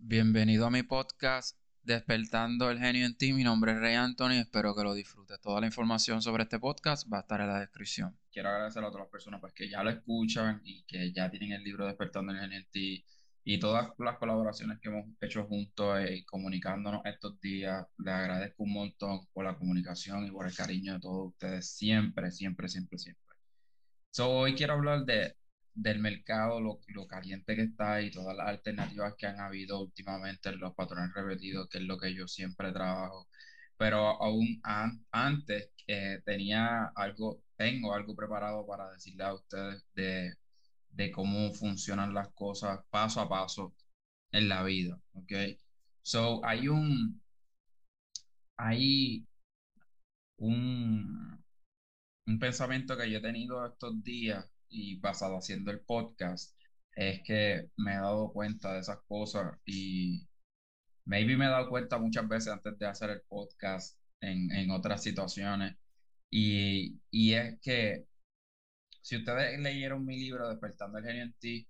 Bienvenido a mi podcast Despertando el Genio en ti. Mi nombre es Rey Anthony. Espero que lo disfrutes. Toda la información sobre este podcast va a estar en la descripción. Quiero agradecer a todas las personas pues, que ya lo escuchan y que ya tienen el libro Despertando el Genio en ti y todas las colaboraciones que hemos hecho juntos y comunicándonos estos días. Les agradezco un montón por la comunicación y por el cariño de todos ustedes siempre, siempre, siempre, siempre. So, hoy quiero hablar de del mercado, lo, lo, caliente que está y todas las alternativas que han habido últimamente en los patrones repetidos, que es lo que yo siempre trabajo. Pero aún antes eh, tenía algo, tengo algo preparado para decirle a ustedes de, de cómo funcionan las cosas paso a paso en la vida, ¿ok? So, hay un, hay un, un pensamiento que yo he tenido estos días y basado haciendo el podcast, es que me he dado cuenta de esas cosas y maybe me he dado cuenta muchas veces antes de hacer el podcast en, en otras situaciones. Y, y, es que si ustedes leyeron mi libro Despertando el Genio en Ti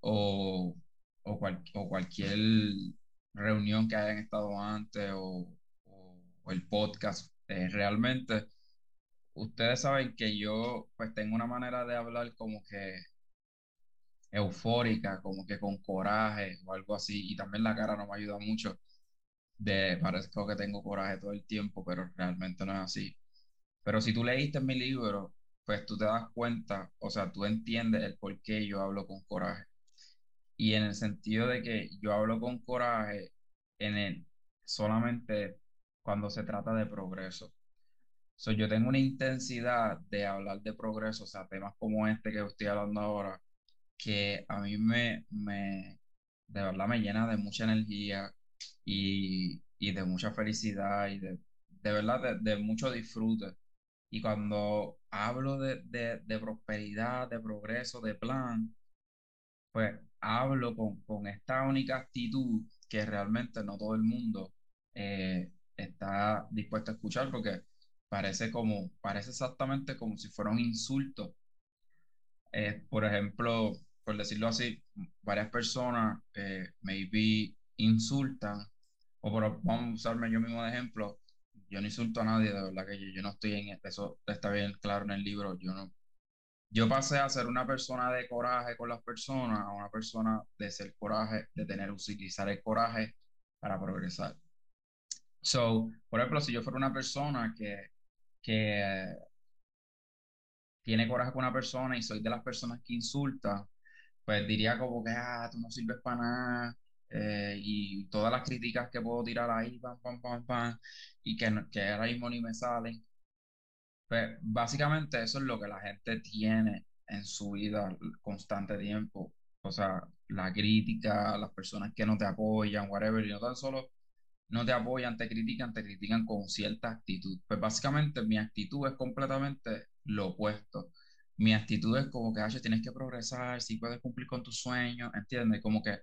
o, o, o cualquier reunión que hayan estado antes o, o el podcast, eh, realmente ustedes saben que yo pues tengo una manera de hablar como que eufórica, como que con coraje o algo así, y también la cara no me ayuda mucho. De, parezco que tengo coraje todo el tiempo, pero realmente no es así. Pero si tú leíste mi libro, pues tú te das cuenta, o sea, tú entiendes el por qué yo hablo con coraje. Y en el sentido de que yo hablo con coraje en el, solamente cuando se trata de progreso. So, yo tengo una intensidad de hablar de progreso, o sea, temas como este que estoy hablando ahora, que a mí me, me de verdad me llena de mucha energía y, y de mucha felicidad y de, de verdad de, mucho disfrute. Y cuando hablo de, de, de, prosperidad, de progreso, de plan, pues hablo con, con esta única actitud que realmente no todo el mundo eh, está dispuesto a escuchar porque parece como, parece exactamente como si fuera un insulto. Eh, por ejemplo, por decirlo así, varias personas eh, maybe insultan, o por, vamos a usarme yo mismo de ejemplo, yo no insulto a nadie, de verdad que yo, no estoy en eso, está bien claro en el libro, yo no, yo pasé a ser una persona de coraje con las personas a una persona de ser coraje, de tener, utilizar el coraje para progresar. So, por ejemplo, si yo fuera una persona que que tiene coraje con una persona y soy de las personas que insulta, pues diría como que, ah, tú no sirves para nada, eh, y todas las críticas que puedo tirar ahí, pam, pam, pam, pam, y que, que ahora mismo ni me salen. Pues básicamente eso es lo que la gente tiene en su vida constante tiempo. O sea, la crítica, las personas que no te apoyan, whatever, y no tan solo no te apoyan, te critican, te critican con cierta actitud. Pues básicamente mi actitud es completamente lo opuesto. Mi actitud es como que, tienes que progresar, si puedes cumplir con tus sueños, ¿entiendes? Como que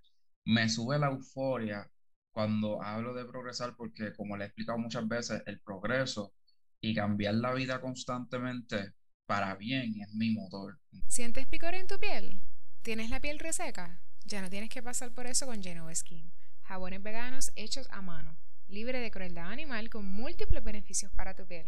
me sube la euforia cuando hablo de progresar porque, como le he explicado muchas veces, el progreso y cambiar la vida constantemente para bien es mi motor. ¿Sientes picor en tu piel? ¿Tienes la piel reseca? Ya no tienes que pasar por eso con Genova Skin jabones veganos hechos a mano, libre de crueldad animal con múltiples beneficios para tu piel.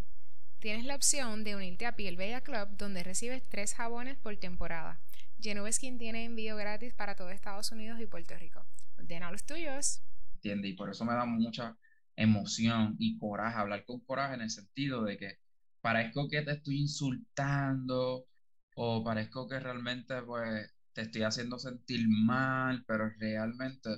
Tienes la opción de unirte a Piel Bella Club donde recibes tres jabones por temporada. Genova Skin tiene envío gratis para todo Estados Unidos y Puerto Rico. Ordena los tuyos. Entiende, y por eso me da mucha emoción y coraje hablar con coraje en el sentido de que parezco que te estoy insultando o parezco que realmente pues te estoy haciendo sentir mal, pero realmente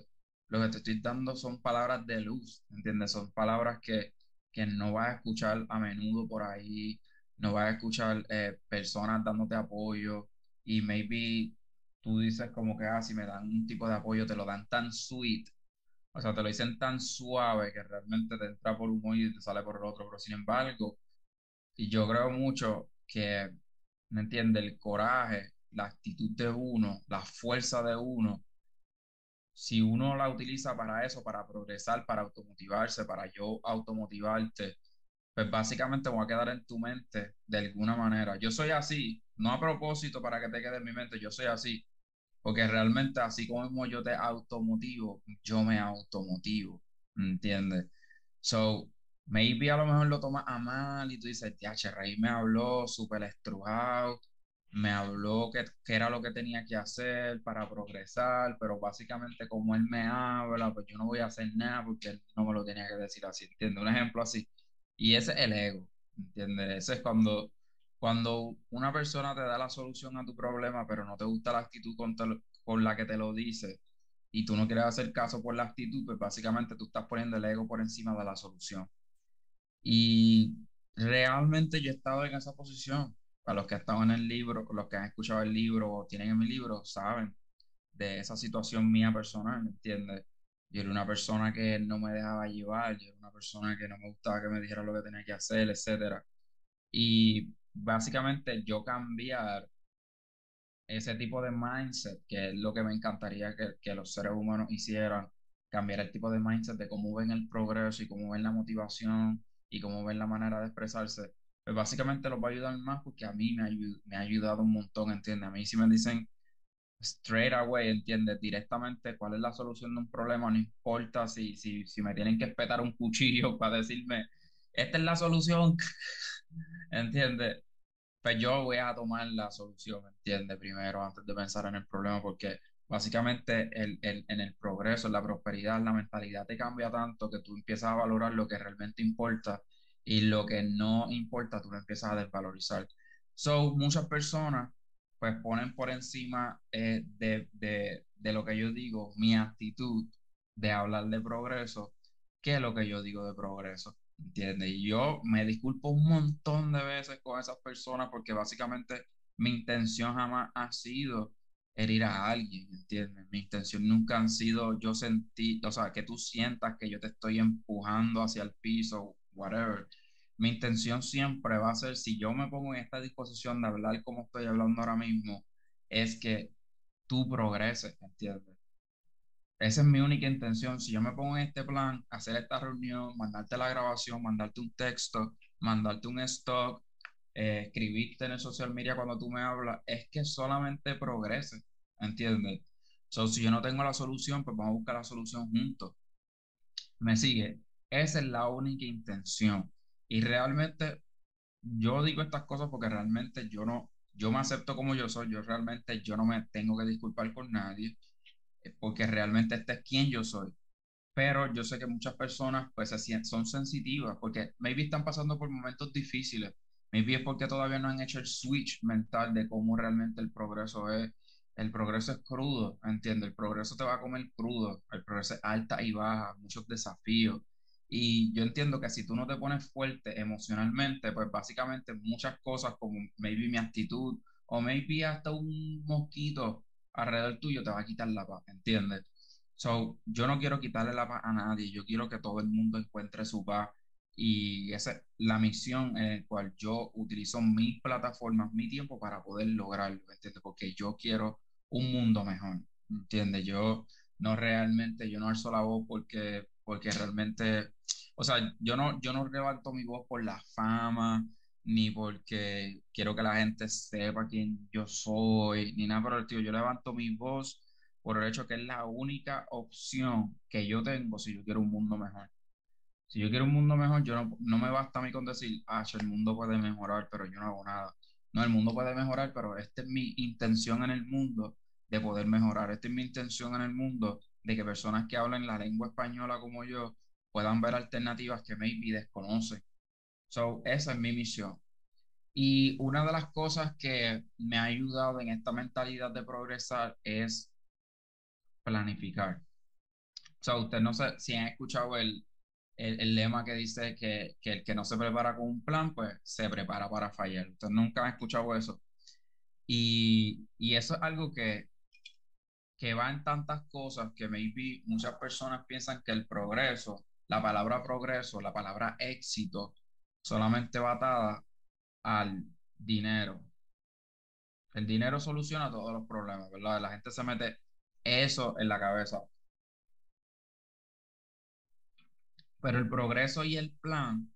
lo que te estoy dando son palabras de luz, ¿entiendes? Son palabras que, que no vas a escuchar a menudo por ahí, no vas a escuchar eh, personas dándote apoyo y maybe tú dices como que, ah, si me dan un tipo de apoyo, te lo dan tan sweet, o sea, te lo dicen tan suave que realmente te entra por un oído y te sale por el otro, pero sin embargo, y yo creo mucho que, ¿me entiendes? El coraje, la actitud de uno, la fuerza de uno, si uno la utiliza para eso, para progresar, para automotivarse, para yo automotivarte, pues básicamente va a quedar en tu mente de alguna manera. Yo soy así, no a propósito para que te quede en mi mente, yo soy así, Porque realmente así como yo te automotivo, yo me automotivo, ¿entiendes? So, maybe a lo mejor lo tomas a mal y tú dices, TH, Rey me habló súper estrujado, me habló que, que, era lo que tenía que hacer para progresar, pero básicamente como él me habla, pues yo no voy a hacer nada porque él no me lo tenía que decir así, ¿entiendes? Un ejemplo así. Y ese es el ego, ¿entiendes? Ese es cuando, cuando una persona te da la solución a tu problema, pero no te gusta la actitud con, con la que te lo dice y tú no quieres hacer caso por la actitud, pues básicamente tú estás poniendo el ego por encima de la solución. Y realmente yo he estado en esa posición para los que han estado en el libro, los que han escuchado el libro o tienen en mi libro, saben de esa situación mía personal, ¿me entiendes? Yo era una persona que no me dejaba llevar, yo era una persona que no me gustaba que me dijera lo que tenía que hacer, etc. Y básicamente yo cambiar ese tipo de mindset, que es lo que me encantaría que, que los seres humanos hicieran, cambiar el tipo de mindset de cómo ven el progreso y cómo ven la motivación y cómo ven la manera de expresarse, pues básicamente los va a ayudar más porque a mí me, me ha ayudado un montón, ¿entiendes? A mí si me dicen straight away, ¿entiendes? Directamente cuál es la solución de un problema, no importa si, si, si me tienen que espetar un cuchillo para decirme, esta es la solución, ¿entiendes? Pues yo voy a tomar la solución, ¿entiendes? Primero, antes de pensar en el problema, porque básicamente el, el, en el progreso, en la prosperidad, la mentalidad te cambia tanto que tú empiezas a valorar lo que realmente importa y lo que no importa, tú lo empiezas a desvalorizar. So, muchas personas pues ponen por encima eh, de, de, de, lo que yo digo, mi actitud de hablar de progreso, que es lo que yo digo de progreso, ¿entiendes? Y yo me disculpo un montón de veces con esas personas porque básicamente mi intención jamás ha sido herir a alguien, ¿entiendes? Mi intención nunca han sido yo sentir, o sea, que tú sientas que yo te estoy empujando hacia el piso, whatever. Mi intención siempre va a ser, si yo me pongo en esta disposición de hablar como estoy hablando ahora mismo, es que tú progreses, ¿entiendes? Esa es mi única intención. Si yo me pongo en este plan, hacer esta reunión, mandarte la grabación, mandarte un texto, mandarte un stock, eh, escribirte en el social media cuando tú me hablas, es que solamente progrese. ¿entiendes? So, si yo no tengo la solución, pues vamos a buscar la solución juntos. ¿Me sigue? Esa es la única intención. Y realmente yo digo estas cosas porque realmente yo no, yo me acepto como yo soy, yo realmente yo no me tengo que disculpar con nadie, eh, porque realmente este es quien yo soy. Pero yo sé que muchas personas pues son sensitivas porque maybe están pasando por momentos difíciles, maybe es porque todavía no han hecho el switch mental de cómo realmente el progreso es el progreso es crudo, ¿entiendes? El progreso te va a comer crudo, el progreso es alta y baja, muchos desafíos. Y yo entiendo que si tú no te pones fuerte emocionalmente, pues básicamente muchas cosas como maybe mi actitud o maybe hasta un mosquito alrededor tuyo te va a quitar la paz, ¿entiendes? So, yo no quiero quitarle la paz a nadie, yo quiero que todo el mundo encuentre su paz y esa es la misión en la cual yo utilizo mis plataformas, mi tiempo para poder lograrlo, ¿entiendes? Porque yo quiero un mundo mejor, ¿entiendes? Yo no realmente, yo no alzo la voz porque, porque realmente, o sea, yo no, yo no levanto mi voz por la fama, ni porque quiero que la gente sepa quién yo soy, ni nada por el estilo. Yo levanto mi voz por el hecho que es la única opción que yo tengo si yo quiero un mundo mejor. Si yo quiero un mundo mejor, yo no, no me basta a mí con decir, ah, el mundo puede mejorar, pero yo no hago nada. No, el mundo puede mejorar, pero esta es mi intención en el mundo de poder mejorar. Esta es mi intención en el mundo de que personas que hablen la lengua española como yo puedan ver alternativas que maybe desconocen. So, esa es mi misión. Y una de las cosas que me ha ayudado en esta mentalidad de progresar es planificar. O sea, usted no sé si han escuchado el, el, lema que dice que, que, el que no se prepara con un plan, pues se prepara para fallar. Usted nunca ha escuchado eso. Y, y eso es algo que, que va en tantas cosas que maybe muchas personas piensan que el progreso, la palabra progreso, la palabra éxito, solamente va atada al dinero. El dinero soluciona todos los problemas, ¿verdad? La gente se mete eso en la cabeza. Pero el progreso y el plan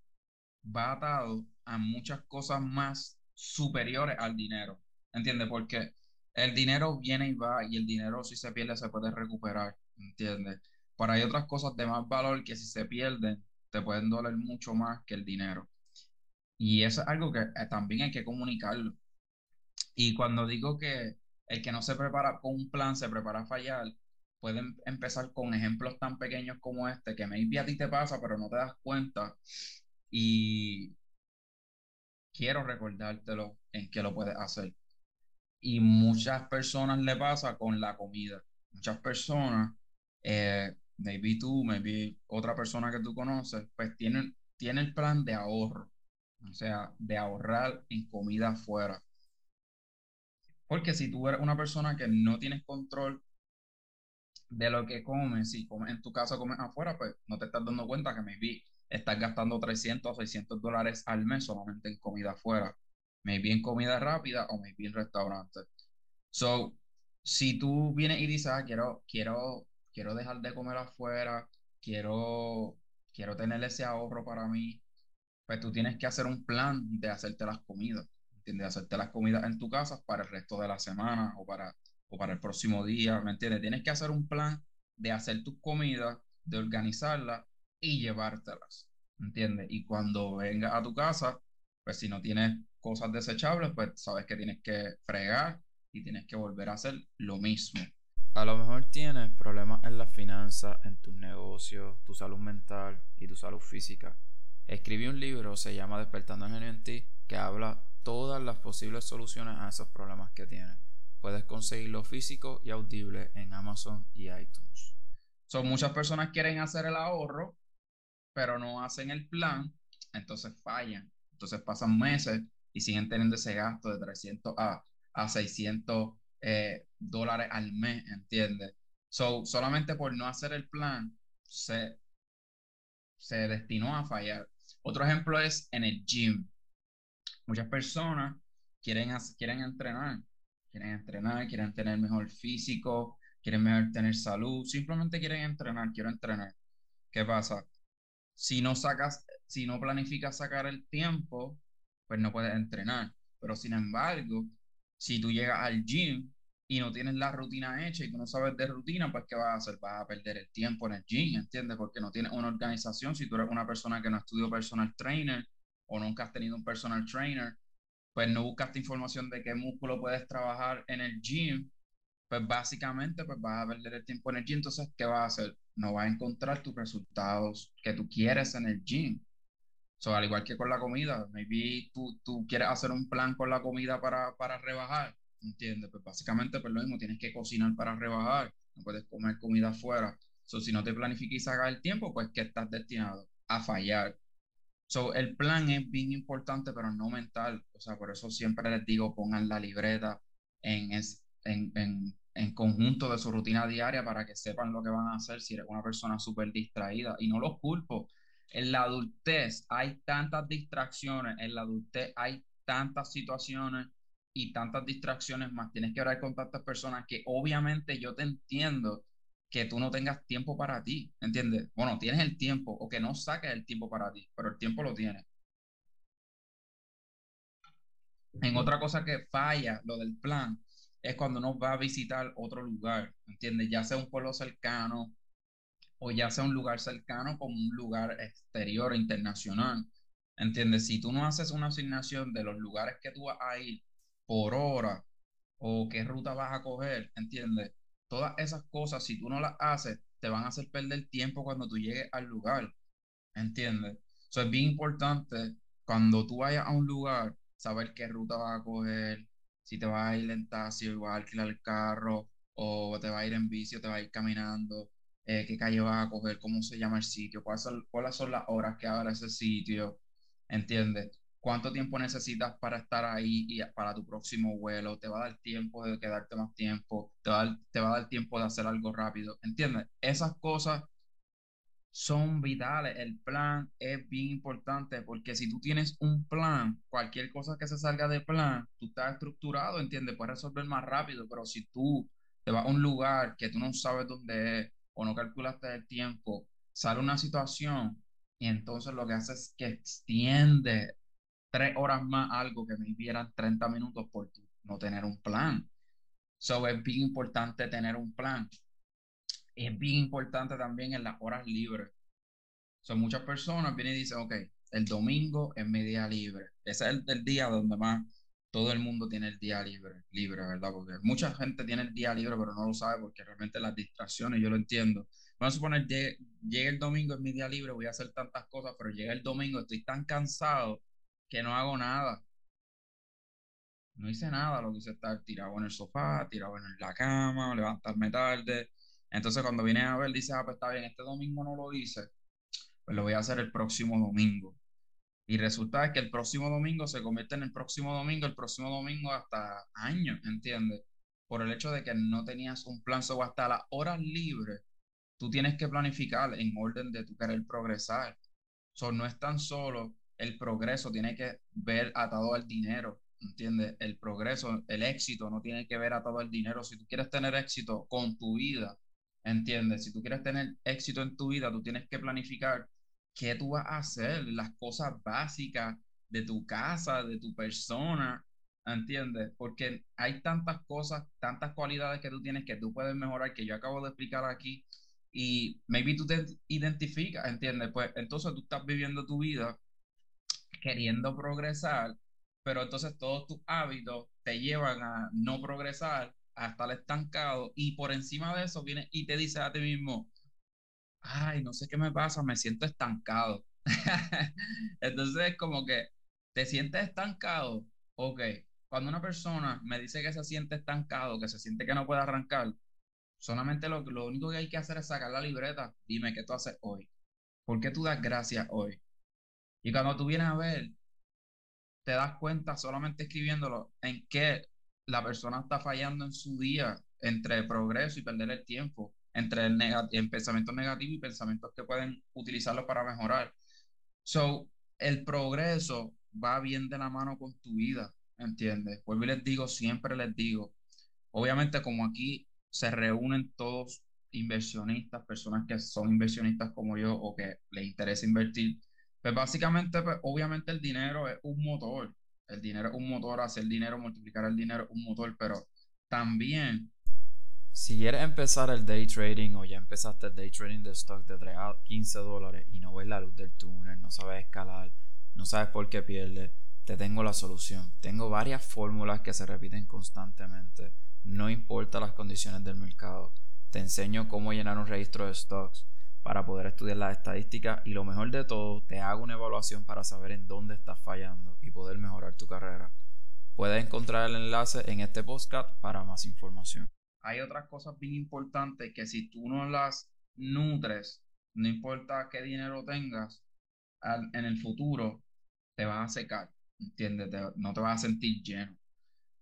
va atado a muchas cosas más superiores al dinero. ¿Entiendes? Porque el dinero viene y va y el dinero si se pierde se puede recuperar, ¿entiendes? Pero hay otras cosas de más valor que si se pierden te pueden doler mucho más que el dinero. Y eso es algo que eh, también hay que comunicarlo. Y cuando digo que el que no se prepara con un plan se prepara a fallar, pueden empezar con ejemplos tan pequeños como este, que maybe a ti te pasa, pero no te das cuenta. Y quiero recordártelo en que lo puedes hacer. Y muchas personas le pasa con la comida. Muchas personas, eh, maybe tú, maybe otra persona que tú conoces, pues tienen, tienen el plan de ahorro. O sea, de ahorrar en comida afuera. Porque si tú eres una persona que no tienes control de lo que comes, si comes en tu casa, comes afuera, pues no te estás dando cuenta que maybe estás gastando 300 o 600 dólares al mes solamente en comida afuera. Maybe en comida rápida o maybe en restaurantes. So, si tú vienes y dices, ah, quiero, quiero, quiero dejar de comer afuera, quiero, quiero tener ese ahorro para mí, pues tú tienes que hacer un plan de hacerte las comidas, ¿entiendes? Hacerte las comidas en tu casa para el resto de la semana o para, o para el próximo día, ¿me entiendes? Tienes que hacer un plan de hacer tus comidas, de organizarlas y llevártelas, ¿entiendes? Y cuando vengas a tu casa, pues si no tienes cosas desechables, pues sabes que tienes que fregar y tienes que volver a hacer lo mismo. A lo mejor tienes problemas en las finanzas, en tus negocios, tu salud mental y tu salud física. Escribí un libro, se llama Despertando el genio en ti, que habla todas las posibles soluciones a esos problemas que tienes. Puedes conseguirlo físico y audible en Amazon y iTunes. Son muchas personas quieren hacer el ahorro, pero no hacen el plan, entonces fallan. Entonces pasan meses y siguen teniendo ese gasto de 300 a, a 600 eh, dólares al mes, ¿entiendes? So, solamente por no hacer el plan, se, se destinó a fallar. Otro ejemplo es en el gym. Muchas personas quieren, quieren entrenar, quieren entrenar, quieren tener mejor físico, quieren mejor tener salud, simplemente quieren entrenar, quiero entrenar. ¿Qué pasa? Si no sacas, si no planificas sacar el tiempo, pues no puedes entrenar. Pero sin embargo, si tú llegas al gym y no tienes la rutina hecha y tú no sabes de rutina, pues ¿qué vas a hacer? Vas a perder el tiempo en el gym, ¿entiendes? Porque no tienes una organización. Si tú eres una persona que no estudió personal trainer o nunca has tenido un personal trainer, pues no buscaste información de qué músculo puedes trabajar en el gym, pues básicamente pues vas a perder el tiempo en el gym. Entonces, ¿qué vas a hacer? No vas a encontrar tus resultados que tú quieres en el gym. So, al igual que con la comida, maybe tú, tú quieres hacer un plan con la comida para, para rebajar ¿entiendes? Pues básicamente pues lo mismo, tienes que cocinar para rebajar, no puedes comer comida afuera. So, si no te planificas y sacas el tiempo, pues que estás destinado a fallar. So, el plan es bien importante, pero no mental. O sea, por eso siempre les digo, pongan la libreta en, es, en, en, en conjunto de su rutina diaria para que sepan lo que van a hacer si eres una persona súper distraída. Y no los culpo. En la adultez hay tantas distracciones, en la adultez hay tantas situaciones y tantas distracciones más, tienes que hablar con tantas personas que obviamente yo te entiendo que tú no tengas tiempo para ti, ¿entiendes? Bueno, tienes el tiempo o que no saques el tiempo para ti, pero el tiempo lo tienes. En otra cosa que falla, lo del plan, es cuando uno va a visitar otro lugar, ¿entiendes? Ya sea un pueblo cercano o ya sea un lugar cercano como un lugar exterior, internacional, ¿entiendes? Si tú no haces una asignación de los lugares que tú vas a ir por hora o qué ruta vas a coger, ¿entiendes? Todas esas cosas, si tú no las haces, te van a hacer perder tiempo cuando tú llegues al lugar, ¿entiendes? Eso es bien importante cuando tú vayas a un lugar, saber qué ruta vas a coger, si te vas a ir en taxi o vas a alquilar el carro, o te vas a ir en bici o te vas a ir caminando, eh, qué calle vas a coger, cómo se llama el sitio, cuáles son, cuáles son las horas que abre ese sitio, ¿entiendes? cuánto tiempo necesitas para estar ahí y para tu próximo vuelo, te va a dar tiempo de quedarte más tiempo, te va a dar, te va a dar tiempo de hacer algo rápido, ¿entiendes? Esas cosas son vitales, el plan es bien importante porque si tú tienes un plan, cualquier cosa que se salga de plan, tú estás estructurado, ¿entiendes? Puedes resolver más rápido, pero si tú te vas a un lugar que tú no sabes dónde es o no calculaste el tiempo, sale una situación y entonces lo que hace es que extiende tres horas más algo que me hicieran 30 minutos por no tener un plan. So es bien importante tener un plan. Es bien importante también en las horas libres. Son muchas personas vienen y dicen, ok, el domingo es mi día libre. Ese es el, día donde más todo el mundo tiene el día libre, libre, ¿verdad? Porque mucha gente tiene el día libre, pero no lo sabe porque realmente las distracciones, yo lo entiendo. Vamos a suponer, que el domingo, es mi día libre, voy a hacer tantas cosas, pero llega el domingo, estoy tan cansado que no hago nada. No hice nada, lo que hice estar tirado en el sofá, tirado en la cama, levantarme tarde. Entonces cuando viene a ver, dice, ah, pues está bien, este domingo no lo hice, pues lo voy a hacer el próximo domingo. Y resulta que el próximo domingo se convierte en el próximo domingo, el próximo domingo hasta años, ¿entiendes? Por el hecho de que no tenías un plan, o hasta las horas libres, tú tienes que planificar en orden de tu querer progresar. So, no es tan solo el progreso, tiene que ver atado al dinero, ¿entiendes? El progreso, el éxito no tiene que ver atado al dinero. Si tú quieres tener éxito con tu vida, ¿entiendes? Si tú quieres tener éxito en tu vida, tú tienes que planificar qué tú vas a hacer, las cosas básicas de tu casa, de tu persona, ¿entiendes? Porque hay tantas cosas, tantas cualidades que tú tienes que tú puedes mejorar, que yo acabo de explicar aquí, y maybe tú te identificas, ¿entiendes? Pues entonces tú estás viviendo tu vida queriendo progresar, pero entonces todos tus hábitos te llevan a no progresar, a estar estancado, y por encima de eso viene y te dice a ti mismo, ay, no sé qué me pasa, me siento estancado. Entonces, es como que te sientes estancado, ok. Cuando una persona me dice que se siente estancado, que se siente que no puede arrancar, solamente lo, lo único que hay que hacer es sacar la libreta. Dime qué tú haces hoy. ¿Por qué tú das gracias hoy? Y cuando tú vienes a ver, te das cuenta solamente escribiéndolo en qué la persona está fallando en su día entre progreso y perder el tiempo entre el, el pensamientos negativos y pensamientos que pueden utilizarlo para mejorar. So, el progreso va bien de la mano con tu vida, ¿entiendes? Vuelvo y les digo, siempre les digo, obviamente como aquí se reúnen todos inversionistas, personas que son inversionistas como yo o que les interesa invertir, pues básicamente, pues, obviamente el dinero es un motor, el dinero es un motor, hacer dinero, multiplicar el dinero es un motor, pero también si quieres empezar el day trading o ya empezaste el day trading de stock de 3 a 15 dólares y no ves la luz del túnel, no sabes escalar, no sabes por qué pierdes, te tengo la solución. Tengo varias fórmulas que se repiten constantemente, no importa las condiciones del mercado. Te enseño cómo llenar un registro de stocks para poder estudiar las estadísticas y lo mejor de todo, te hago una evaluación para saber en dónde estás fallando y poder mejorar tu carrera. Puedes encontrar el enlace en este podcast para más información hay otras cosas bien importantes que si tú no las nutres, no importa qué dinero tengas, en el futuro te vas a secar, ¿entiendes? no te vas a sentir lleno.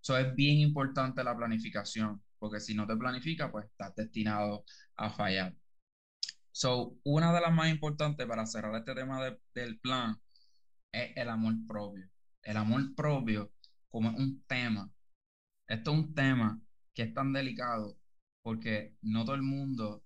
Eso es bien importante la planificación, porque si no te planificas, pues estás destinado a fallar. So, una de las más importantes para cerrar este tema del plan es el amor propio. El amor propio como un tema. Esto es un tema que es tan delicado porque no todo el mundo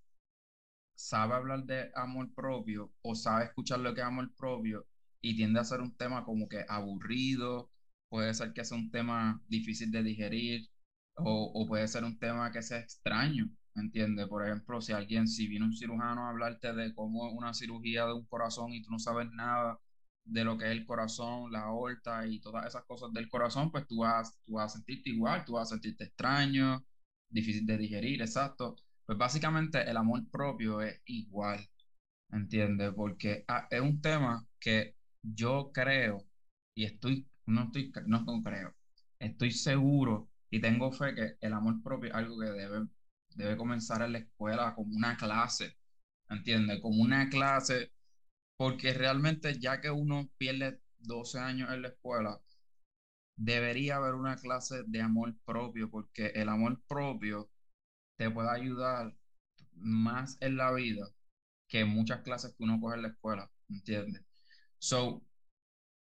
sabe hablar de amor propio o sabe escuchar lo que es amor propio y tiende a ser un tema como que aburrido, puede ser que sea un tema difícil de digerir o, o puede ser un tema que sea extraño, ¿entiendes? Por ejemplo, si alguien, si viene un cirujano a hablarte de cómo es una cirugía de un corazón y tú no sabes nada de lo que es el corazón, la aorta y todas esas cosas del corazón, pues tú vas, tú vas a sentirte igual, tú vas a sentirte extraño, difícil de digerir, exacto. Pues básicamente el amor propio es igual, ¿entiendes? Porque ah, es un tema que yo creo y estoy, no estoy, no creo, estoy seguro y tengo fe que el amor propio es algo que debe, debe comenzar en la escuela como una clase, ¿entiendes? Como una clase porque realmente ya que uno pierde 12 años en la escuela, debería haber una clase de amor propio, porque el amor propio te puede ayudar más en la vida que muchas clases que uno coge en la escuela, ¿entiendes? So,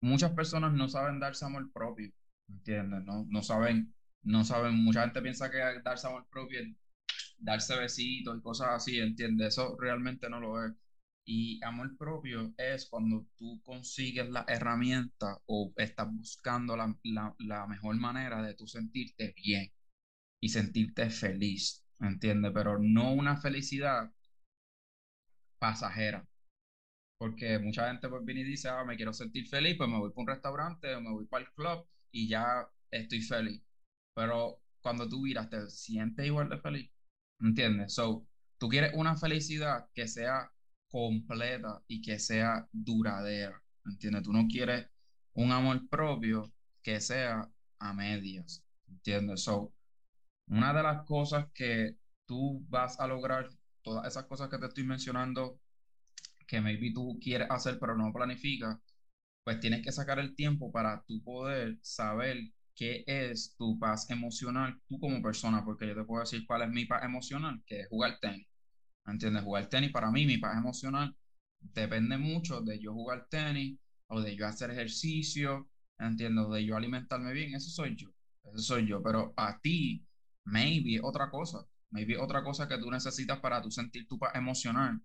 muchas personas no saben darse amor propio, ¿entiendes? No, no saben, no saben, mucha gente piensa que darse amor propio es darse besitos y cosas así, ¿entiendes? Eso realmente no lo es. Y amor propio es cuando tú consigues la herramienta o estás buscando la, la, mejor manera de tú sentirte bien. y sentirte feliz, ¿entiendes? Pero no una felicidad pasajera. Porque mucha gente pues viene y dice, ah, me quiero sentir feliz, pues me voy para un restaurante o me voy para el club y ya estoy feliz. Pero cuando tú miras, te sientes igual de feliz, ¿entiendes? So, tú quieres una felicidad que sea completa y que sea duradera, ¿entiendes? Tú no quieres un amor propio que sea a medias, ¿entiendes? So, una de las cosas que tú vas a lograr, todas esas cosas que te estoy mencionando, que maybe tú quieres hacer pero no planificas, pues tienes que sacar el tiempo para tú poder saber qué es tu paz emocional tú como persona, porque yo te puedo decir cuál es mi paz emocional, que es jugar tenis. ¿Entiendes? Jugar tenis para mí, mi paz emocional, depende mucho de yo jugar tenis o de yo hacer ejercicio, ¿entiendes? De yo alimentarme bien, eso soy yo, eso soy yo, pero a ti, maybe otra cosa, maybe otra cosa que tú necesitas para tú sentir tu paz emocional,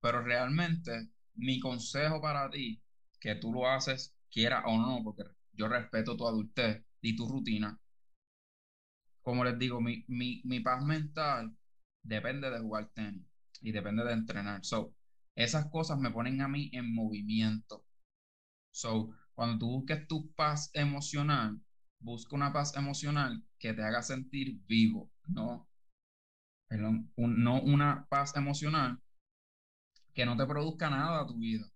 pero realmente mi consejo para ti, que tú lo haces, quiera o no, porque yo respeto tu adultez y tu rutina, como les digo, mi, mi, mi paz mental depende de jugar tenis y depende de entrenar. So, esas cosas me ponen a mí en movimiento. So, cuando tú busques tu paz emocional, busca una paz emocional que te haga sentir vivo, no, perdón, no una paz emocional que no te produzca nada a tu vida.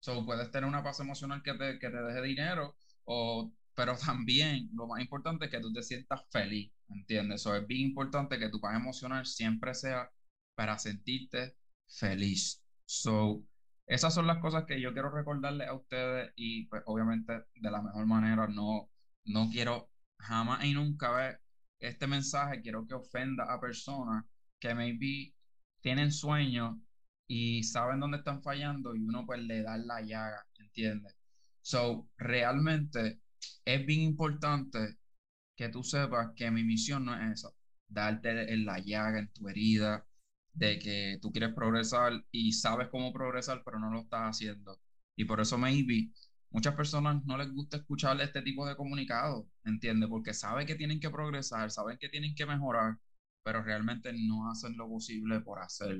So, puedes tener una paz emocional que te, que te deje dinero, o, pero también lo más importante es que tú te sientas feliz, ¿entiendes? So, es bien importante que tu paz emocional siempre sea para sentirte feliz. So, esas son las cosas que yo quiero recordarles a ustedes y pues obviamente de la mejor manera no, no quiero jamás y nunca ver este mensaje, quiero que ofenda a personas que maybe tienen sueños y saben dónde están fallando y uno pues le da la llaga, ¿entiendes? So, realmente es bien importante que tú sepas que mi misión no es esa, darte la llaga, en tu herida, de que tú quieres progresar y sabes cómo progresar, pero no lo estás haciendo. Y por eso maybe muchas personas no les gusta escuchar este tipo de comunicados, ¿entiendes? Porque saben que tienen que progresar, saben que tienen que mejorar, pero realmente no hacen lo posible por hacerlo.